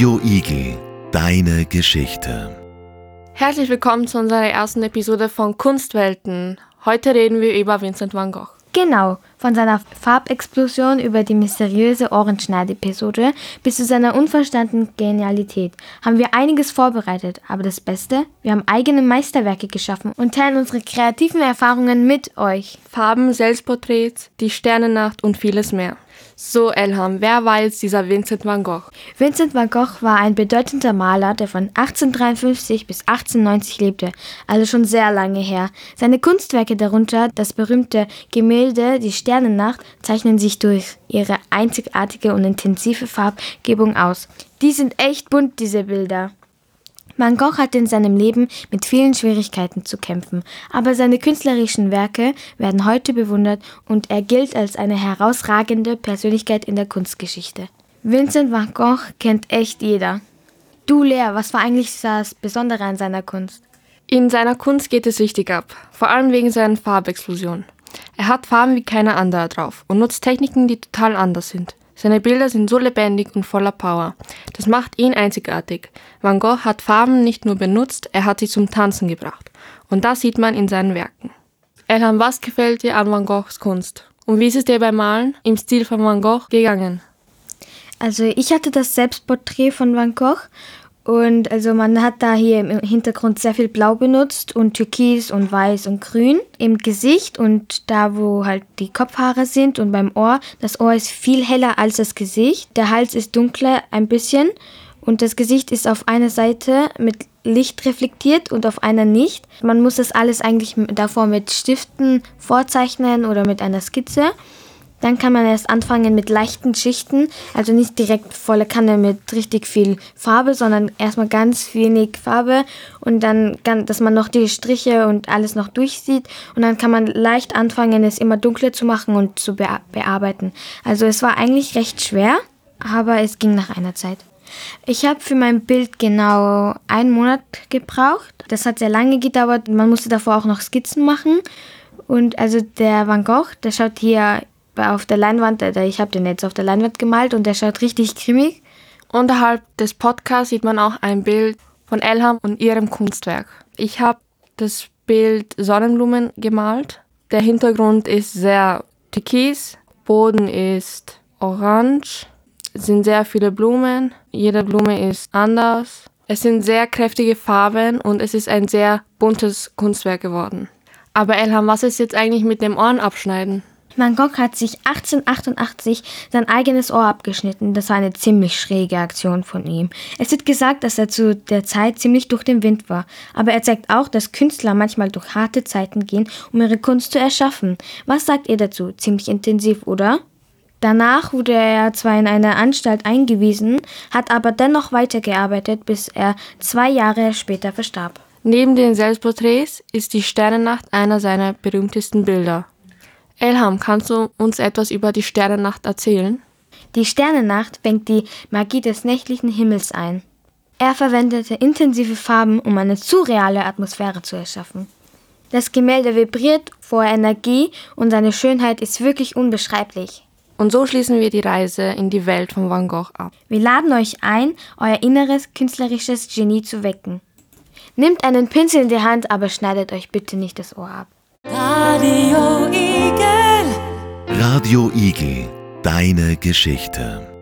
Radio Igel, deine Geschichte. Herzlich willkommen zu unserer ersten Episode von Kunstwelten. Heute reden wir über Vincent van Gogh. Genau, von seiner Farbexplosion über die mysteriöse Ohrenschneid-Episode bis zu seiner unverstandenen Genialität haben wir einiges vorbereitet, aber das Beste, wir haben eigene Meisterwerke geschaffen und teilen unsere kreativen Erfahrungen mit euch. Farben, Selbstporträts, die Sternennacht und vieles mehr. So, Elham, wer war jetzt dieser Vincent van Gogh? Vincent van Gogh war ein bedeutender Maler, der von 1853 bis 1890 lebte, also schon sehr lange her. Seine Kunstwerke, darunter das berühmte Gemälde Die Sternennacht, zeichnen sich durch ihre einzigartige und intensive Farbgebung aus. Die sind echt bunt, diese Bilder. Van Gogh hatte in seinem Leben mit vielen Schwierigkeiten zu kämpfen, aber seine künstlerischen Werke werden heute bewundert und er gilt als eine herausragende Persönlichkeit in der Kunstgeschichte. Vincent van Gogh kennt echt jeder. Du, Lea, was war eigentlich das Besondere an seiner Kunst? In seiner Kunst geht es richtig ab, vor allem wegen seiner Farbexplosion. Er hat Farben wie keiner andere drauf und nutzt Techniken, die total anders sind. Seine Bilder sind so lebendig und voller Power. Das macht ihn einzigartig. Van Gogh hat Farben nicht nur benutzt, er hat sie zum Tanzen gebracht. Und das sieht man in seinen Werken. Elham, was gefällt dir an Van Goghs Kunst? Und wie ist es dir beim Malen im Stil von Van Gogh gegangen? Also ich hatte das Selbstporträt von Van Gogh und also man hat da hier im Hintergrund sehr viel Blau benutzt und Türkis und Weiß und Grün im Gesicht und da, wo halt die Kopfhaare sind und beim Ohr. Das Ohr ist viel heller als das Gesicht. Der Hals ist dunkler ein bisschen und das Gesicht ist auf einer Seite mit Licht reflektiert und auf einer nicht. Man muss das alles eigentlich davor mit Stiften vorzeichnen oder mit einer Skizze. Dann kann man erst anfangen mit leichten Schichten, also nicht direkt volle Kanne mit richtig viel Farbe, sondern erstmal ganz wenig Farbe und dann, dass man noch die Striche und alles noch durchsieht und dann kann man leicht anfangen, es immer dunkler zu machen und zu bearbeiten. Also es war eigentlich recht schwer, aber es ging nach einer Zeit. Ich habe für mein Bild genau einen Monat gebraucht. Das hat sehr lange gedauert. Man musste davor auch noch Skizzen machen. Und also der Van Gogh, der schaut hier auf der Leinwand, ich habe den jetzt auf der Leinwand gemalt und der schaut richtig grimmig. Unterhalb des Podcasts sieht man auch ein Bild von Elham und ihrem Kunstwerk. Ich habe das Bild Sonnenblumen gemalt. Der Hintergrund ist sehr türkis, Boden ist orange, es sind sehr viele Blumen, jede Blume ist anders. Es sind sehr kräftige Farben und es ist ein sehr buntes Kunstwerk geworden. Aber Elham, was ist jetzt eigentlich mit dem Ohrenabschneiden? Van Gogh hat sich 1888 sein eigenes Ohr abgeschnitten. Das war eine ziemlich schräge Aktion von ihm. Es wird gesagt, dass er zu der Zeit ziemlich durch den Wind war. Aber er zeigt auch, dass Künstler manchmal durch harte Zeiten gehen, um ihre Kunst zu erschaffen. Was sagt ihr dazu? Ziemlich intensiv, oder? Danach wurde er zwar in eine Anstalt eingewiesen, hat aber dennoch weitergearbeitet, bis er zwei Jahre später verstarb. Neben den Selbstporträts ist die Sternennacht einer seiner berühmtesten Bilder. Elham, kannst du uns etwas über die Sternennacht erzählen? Die Sternennacht fängt die Magie des nächtlichen Himmels ein. Er verwendete intensive Farben, um eine surreale Atmosphäre zu erschaffen. Das Gemälde vibriert vor Energie und seine Schönheit ist wirklich unbeschreiblich. Und so schließen wir die Reise in die Welt von Van Gogh ab. Wir laden euch ein, euer inneres künstlerisches Genie zu wecken. Nehmt einen Pinsel in die Hand, aber schneidet euch bitte nicht das Ohr ab. Radio Igel. Radio Igel, deine Geschichte.